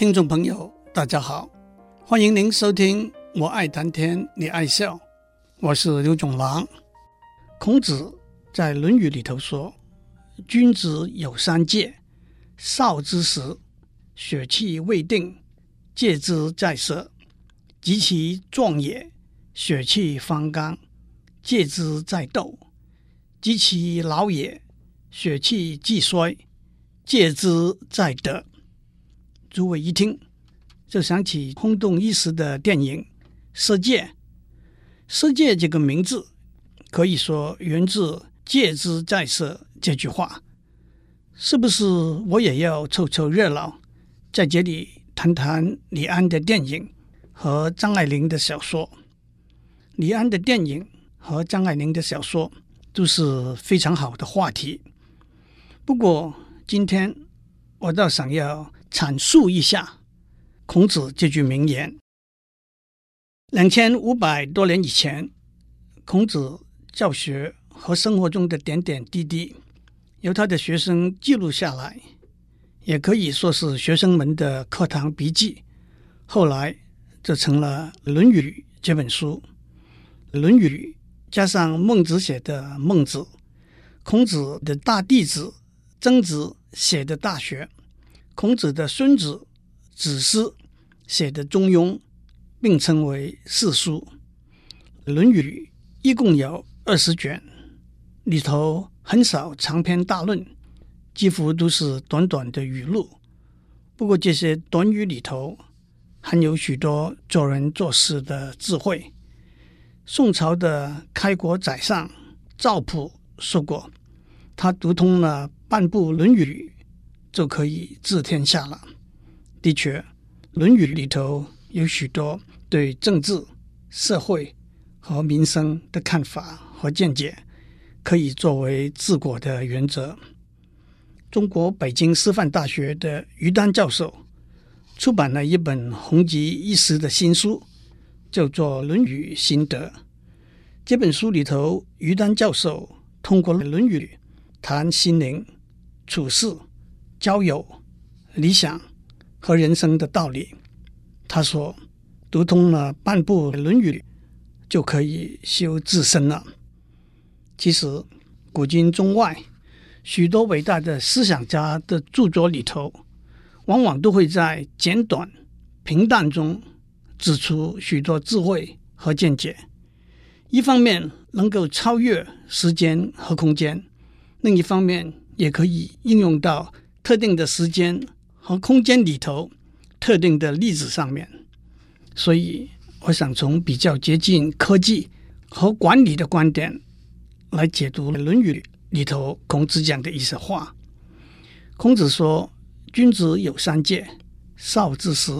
听众朋友，大家好，欢迎您收听《我爱谈天，你爱笑》，我是刘总郎。孔子在《论语》里头说：“君子有三戒，少之时，血气未定，戒之在色；及其壮也，血气方刚，戒之在斗；及其老也，血气既衰，戒之在德。”诸位一听，就想起轰动一时的电影《色戒》。色戒这个名字，可以说源自“戒之在色”这句话。是不是我也要凑凑热闹，在这里谈谈李安的电影和张爱玲的小说？李安的电影和张爱玲的小说都是非常好的话题。不过今天我倒想要。阐述一下孔子这句名言。两千五百多年以前，孔子教学和生活中的点点滴滴，由他的学生记录下来，也可以说是学生们的课堂笔记。后来就成了《论语》这本书，《论语》加上孟子写的《孟子》，孔子的大弟子曾子写的《大学》。孔子的孙子子思写的《中庸》，并称为四书。《论语》一共有二十卷，里头很少长篇大论，几乎都是短短的语录。不过这些短语里头含有许多做人做事的智慧。宋朝的开国宰相赵普说过，他读通了半部《论语》。就可以治天下了。的确，《论语》里头有许多对政治、社会和民生的看法和见解，可以作为治国的原则。中国北京师范大学的于丹教授出版了一本红极一时的新书，叫做《论语心得》。这本书里头，于丹教授通过《论语》谈心灵、处世。交友、理想和人生的道理，他说：“读通了半部《论语》，就可以修自身了。”其实，古今中外许多伟大的思想家的著作里头，往往都会在简短、平淡中指出许多智慧和见解。一方面能够超越时间和空间，另一方面也可以应用到。特定的时间和空间里头，特定的例子上面，所以我想从比较接近科技和管理的观点来解读《论语》里头孔子讲的一些话。孔子说：“君子有三戒，少之时，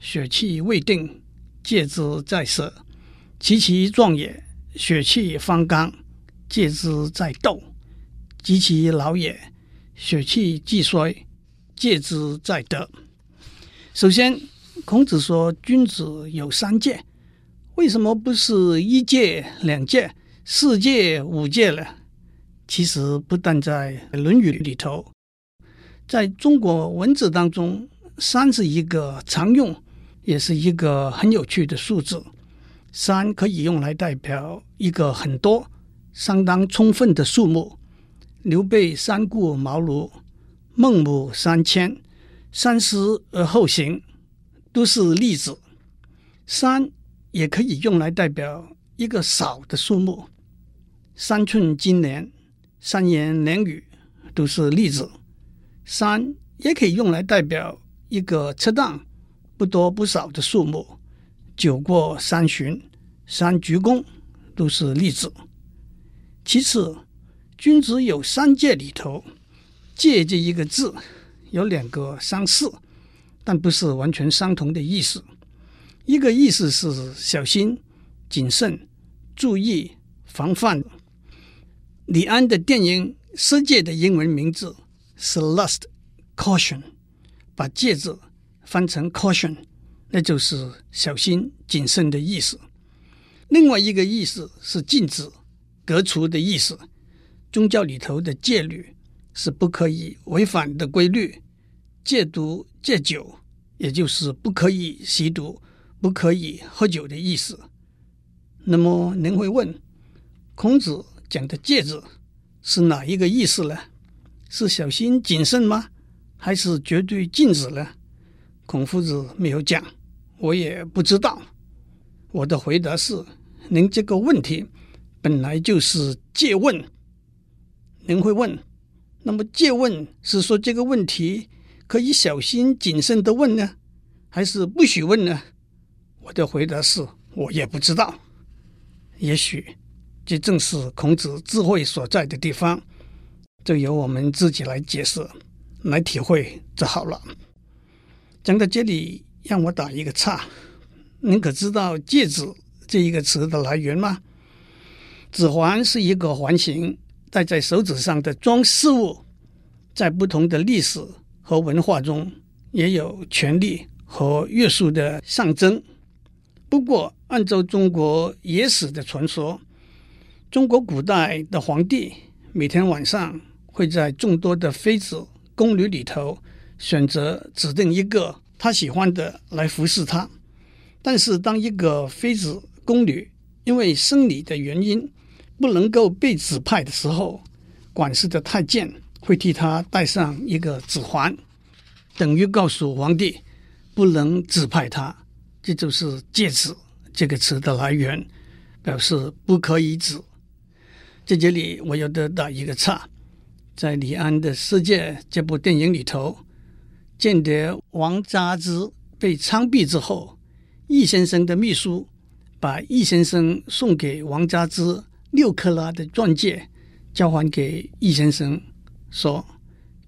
血气未定，戒之在色；及其壮也，血气方刚，戒之在斗；及其老也。”血气既衰，戒之在德。首先，孔子说君子有三戒，为什么不是一戒、两戒、四戒、五戒呢？其实不但在《论语》里头，在中国文字当中，三是一个常用，也是一个很有趣的数字。三可以用来代表一个很多、相当充分的数目。刘备三顾茅庐，孟母三迁，三思而后行，都是例子。三也可以用来代表一个少的数目，三寸金莲，三言两语，都是例子。三也可以用来代表一个恰当、不多不少的数目，酒过三巡，三鞠躬，都是例子。其次。君子有三戒里头，戒这一个字有两个相似，但不是完全相同的意思。一个意思是小心、谨慎、注意、防范。李安的电影《色戒》的英文名字是 Lust Caution，把戒字翻成 Caution，那就是小心谨慎的意思。另外一个意思是禁止、革除的意思。宗教里头的戒律是不可以违反的规律，戒毒、戒酒、也就是不可以吸毒、不可以喝酒的意思。那么您会问，孔子讲的戒字是哪一个意思呢？是小心谨慎吗？还是绝对禁止呢？孔夫子没有讲，我也不知道。我的回答是：您这个问题本来就是借问。您会问，那么借问是说这个问题可以小心谨慎的问呢，还是不许问呢？我的回答是：我也不知道。也许这正是孔子智慧所在的地方。就由我们自己来解释、来体会就好了。讲到这里，让我打一个岔。您可知道“戒指”这一个词的来源吗？指环是一个环形戴在手指上的装饰物，在不同的历史和文化中，也有权力和约束的象征。不过，按照中国野史的传说，中国古代的皇帝每天晚上，会在众多的妃子、宫女里头选择指定一个他喜欢的来服侍他。但是，当一个妃子、宫女因为生理的原因不能够被指派的时候，管事的太监会替他戴上一个指环，等于告诉皇帝不能指派他。这就是“戒指”这个词的来源，表示不可以指。在这里，我要得到一个岔。在李安的《世界》这部电影里头，间谍王扎之被枪毙之后，易先生的秘书把易先生送给王扎之六克拉的钻戒交还给易先生，说：“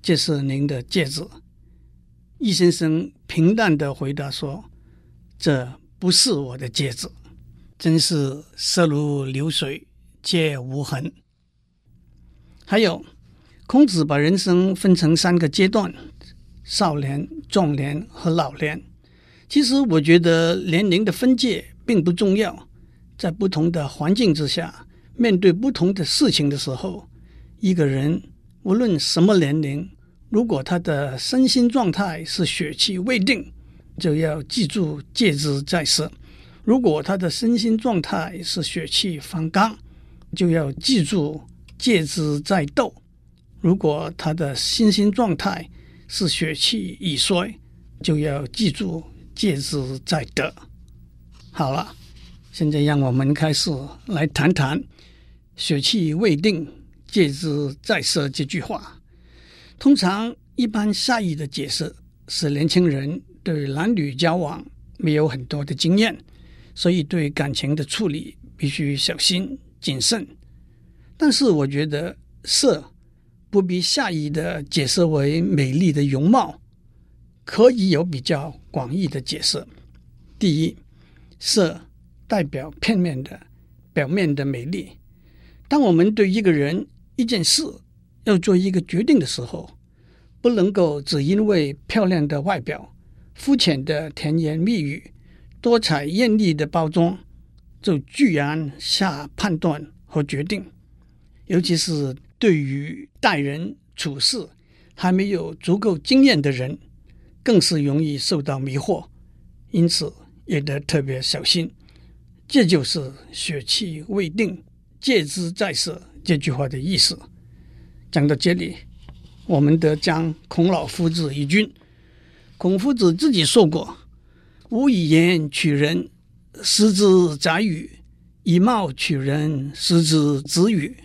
这是您的戒指。”易先生平淡的回答说：“这不是我的戒指，真是色如流水，皆无痕。”还有。孔子把人生分成三个阶段：少年、壮年和老年。其实，我觉得年龄的分界并不重要。在不同的环境之下，面对不同的事情的时候，一个人无论什么年龄，如果他的身心状态是血气未定，就要记住戒之在色；如果他的身心状态是血气方刚，就要记住戒之在斗。如果他的身心状态是血气已衰，就要记住戒之在得。好了，现在让我们开始来谈谈“血气未定，借之再色”这句话。通常，一般下意的解释是年轻人对男女交往没有很多的经验，所以对感情的处理必须小心谨慎。但是，我觉得色。不必下意的解释为美丽的容貌，可以有比较广义的解释。第一，色代表片面的、表面的美丽。当我们对一个人、一件事要做一个决定的时候，不能够只因为漂亮的外表、肤浅的甜言蜜语、多彩艳丽的包装，就居然下判断和决定，尤其是。对于待人处事还没有足够经验的人，更是容易受到迷惑，因此也得特别小心。这就是“血气未定，戒之在色”这句话的意思。讲到这里，我们得将孔老夫子一军。孔夫子自己说过：“吾以言取人，失之宰予；以貌取人，失之子羽。”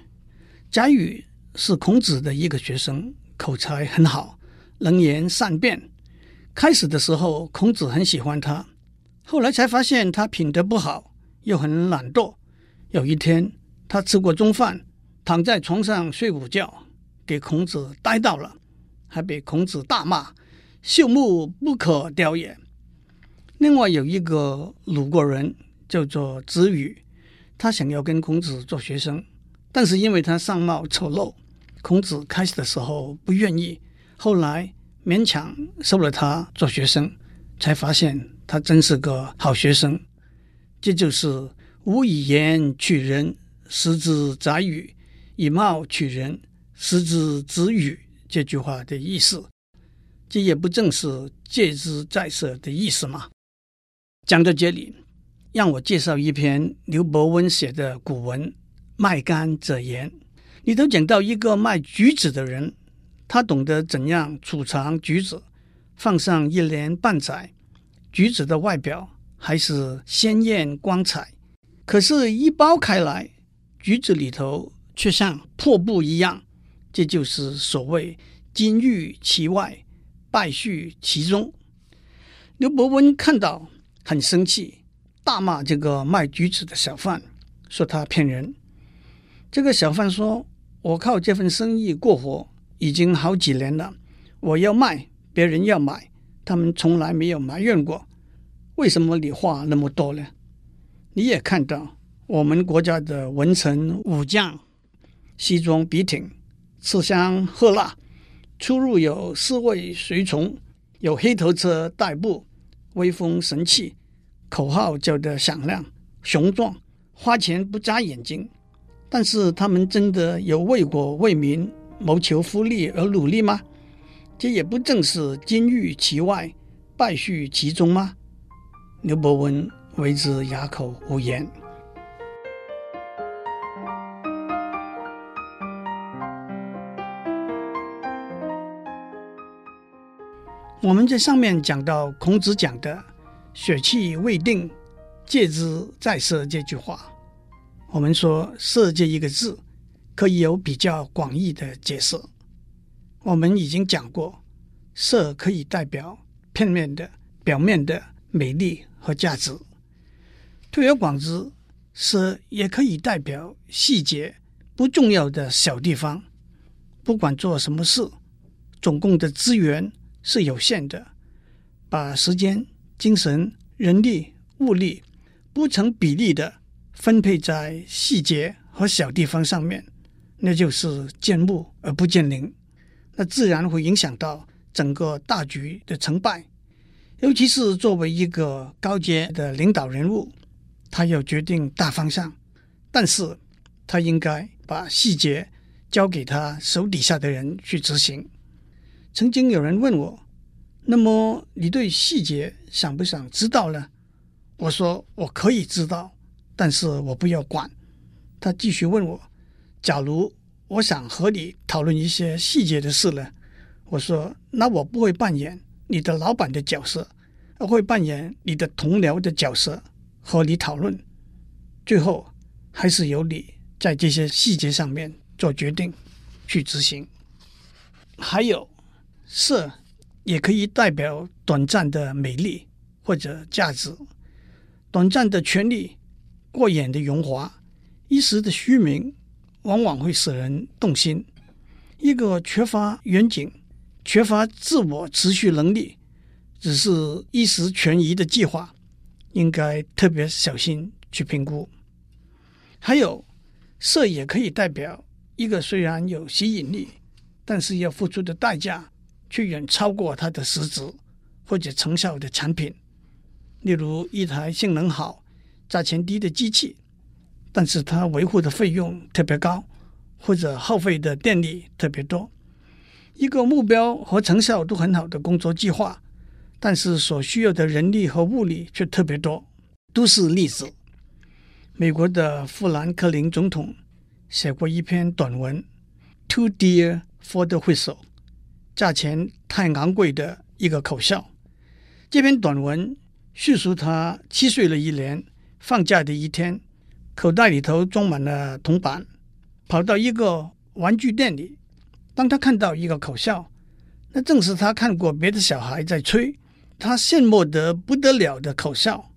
贾雨是孔子的一个学生，口才很好，能言善辩。开始的时候，孔子很喜欢他，后来才发现他品德不好，又很懒惰。有一天，他吃过中饭，躺在床上睡午觉，给孔子逮到了，还被孔子大骂：“朽木不可雕也。”另外有一个鲁国人叫做子羽，他想要跟孔子做学生。但是因为他相貌丑陋，孔子开始的时候不愿意，后来勉强收了他做学生，才发现他真是个好学生。这就是“无以言取人，失之宰予；以貌取人，失之子语”这句话的意思。这也不正是戒之在色的意思吗？讲到这里，让我介绍一篇刘伯温写的古文《卖柑者言》，里头讲到一个卖橘子的人，他懂得怎样储藏橘子，放上一年半载，橘子的外表还是鲜艳光彩，可是，一剥开来，橘子里头却像破布一样。这就是所谓“金玉其外，败絮其中”。刘伯温看到很生气，大骂这个卖橘子的小贩，说他骗人。这个小贩说：“我靠这份生意过活已经好几年了，我要卖，别人要买，他们从来没有埋怨过。为什么你话那么多呢？”你也看到我们国家的文臣武将，西装笔挺。吃香喝辣，出入有侍卫随从，有黑头车代步，威风神气，口号叫得响亮雄壮，花钱不眨眼睛。但是他们真的有为国为民谋求福利而努力吗？这也不正是金玉其外，败絮其中吗？刘伯温为之哑口无言。我们在上面讲到孔子讲的“血气未定，戒之在色”这句话，我们说“色”这一个字可以有比较广义的解释。我们已经讲过，色可以代表片面的、表面的美丽和价值；推而广之，色也可以代表细节不重要的小地方。不管做什么事，总共的资源。是有限的，把时间、精神、人力、物力不成比例的分配在细节和小地方上面，那就是见木而不见林，那自然会影响到整个大局的成败。尤其是作为一个高阶的领导人物，他要决定大方向，但是他应该把细节交给他手底下的人去执行。曾经有人问我：“那么你对细节想不想知道呢？”我说：“我可以知道，但是我不要管。”他继续问我：“假如我想和你讨论一些细节的事呢？”我说：“那我不会扮演你的老板的角色，而会扮演你的同僚的角色和你讨论。最后还是由你在这些细节上面做决定，去执行。”还有。色也可以代表短暂的美丽或者价值，短暂的权力、过眼的荣华、一时的虚名，往往会使人动心。一个缺乏远景、缺乏自我持续能力、只是一时权宜的计划，应该特别小心去评估。还有，色也可以代表一个虽然有吸引力，但是要付出的代价。却远超过它的实质或者成效的产品，例如一台性能好、价钱低的机器，但是它维护的费用特别高，或者耗费的电力特别多；一个目标和成效都很好的工作计划，但是所需要的人力和物力却特别多，都是例子。美国的富兰克林总统写过一篇短文，Too dear for the whistle。价钱太昂贵的一个口哨。这篇短文叙述他七岁的一年放假的一天，口袋里头装满了铜板，跑到一个玩具店里。当他看到一个口哨，那正是他看过别的小孩在吹，他羡慕得不得了的口哨。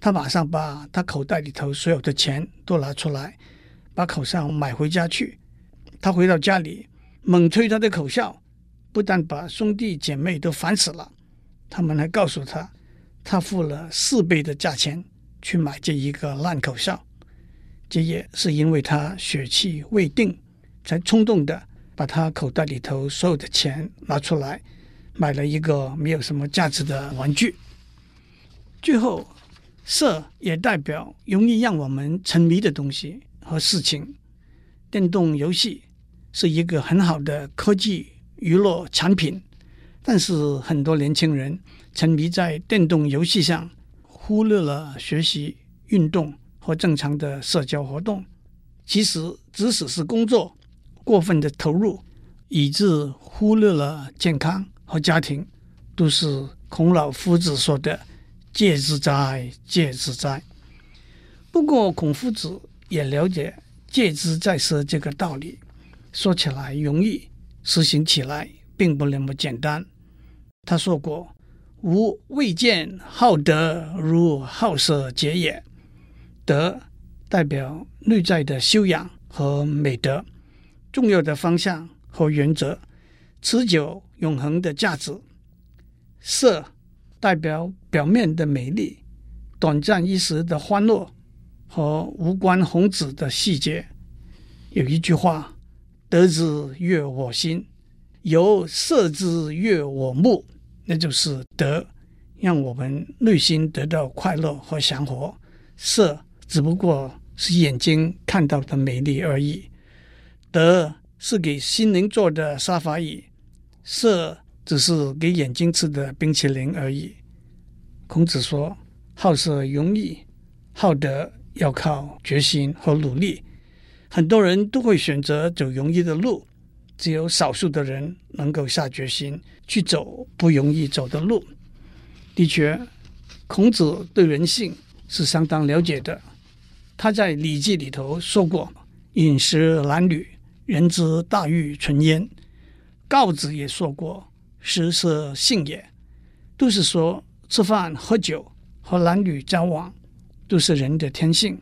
他马上把他口袋里头所有的钱都拿出来，把口哨买回家去。他回到家里，猛吹他的口哨。不但把兄弟姐妹都烦死了，他们还告诉他，他付了四倍的价钱去买这一个烂口哨。这也是因为他血气未定，才冲动的把他口袋里头所有的钱拿出来，买了一个没有什么价值的玩具。最后，色也代表容易让我们沉迷的东西和事情。电动游戏是一个很好的科技。娱乐产品，但是很多年轻人沉迷在电动游戏上，忽略了学习、运动和正常的社交活动。其实，即使是工作，过分的投入，以致忽略了健康和家庭，都是孔老夫子说的“戒之哉，戒之哉”。不过，孔夫子也了解“戒之在色”这个道理，说起来容易，实行起来并不那么简单。他说过：“吾未见好德如好色者也。”德代表内在的修养和美德，重要的方向和原则，持久永恒的价值。色代表表面的美丽，短暂一时的欢乐。和无关宏旨的细节，有一句话：“德之悦我心，由色之悦我目。”那就是德让我们内心得到快乐和祥和，色只不过是眼睛看到的美丽而已。德是给心灵坐的沙发椅，色只是给眼睛吃的冰淇淋而已。孔子说：“好色容易，好德。”要靠决心和努力，很多人都会选择走容易的路，只有少数的人能够下决心去走不容易走的路。的确，孔子对人性是相当了解的。他在《礼记》里头说过：“饮食男女，人之大欲存焉。”告子也说过：“食色性也。”都是说吃饭、喝酒和男女交往。都是人的天性，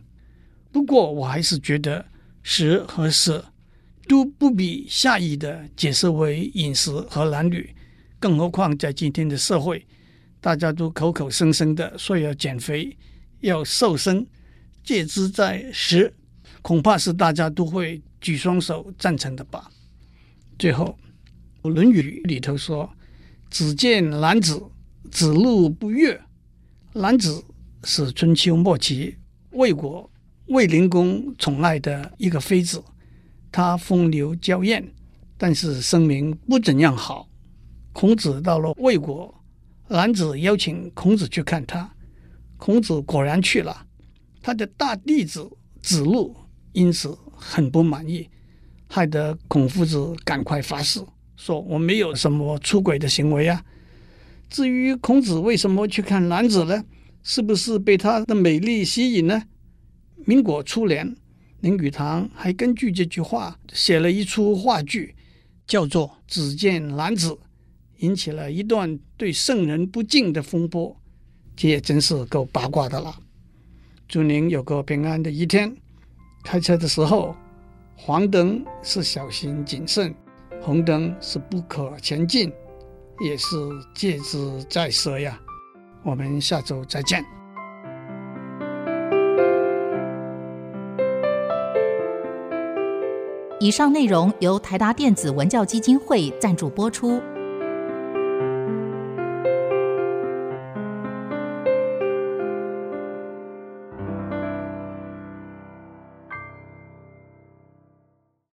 不过我还是觉得食和色都不比下意的解释为饮食和男女，更何况在今天的社会，大家都口口声声的说要减肥、要瘦身，戒之在食，恐怕是大家都会举双手赞成的吧。最后，《论语》里头说：“子见男子，子路不悦。”男子。是春秋末期魏国卫灵公宠爱的一个妃子，她风流娇艳，但是声名不怎样好。孔子到了魏国，男子邀请孔子去看他，孔子果然去了。他的大弟子子路因此很不满意，害得孔夫子赶快发誓说：“我没有什么出轨的行为啊。”至于孔子为什么去看男子呢？是不是被他的美丽吸引呢？民国初年，林语堂还根据这句话写了一出话剧，叫做《只见男子》，引起了一段对圣人不敬的风波。这也真是够八卦的了。祝您有个平安的一天。开车的时候，黄灯是小心谨慎，红灯是不可前进，也是戒之在色呀。我们下周再见。以上内容由台达电子文教基金会赞助播出。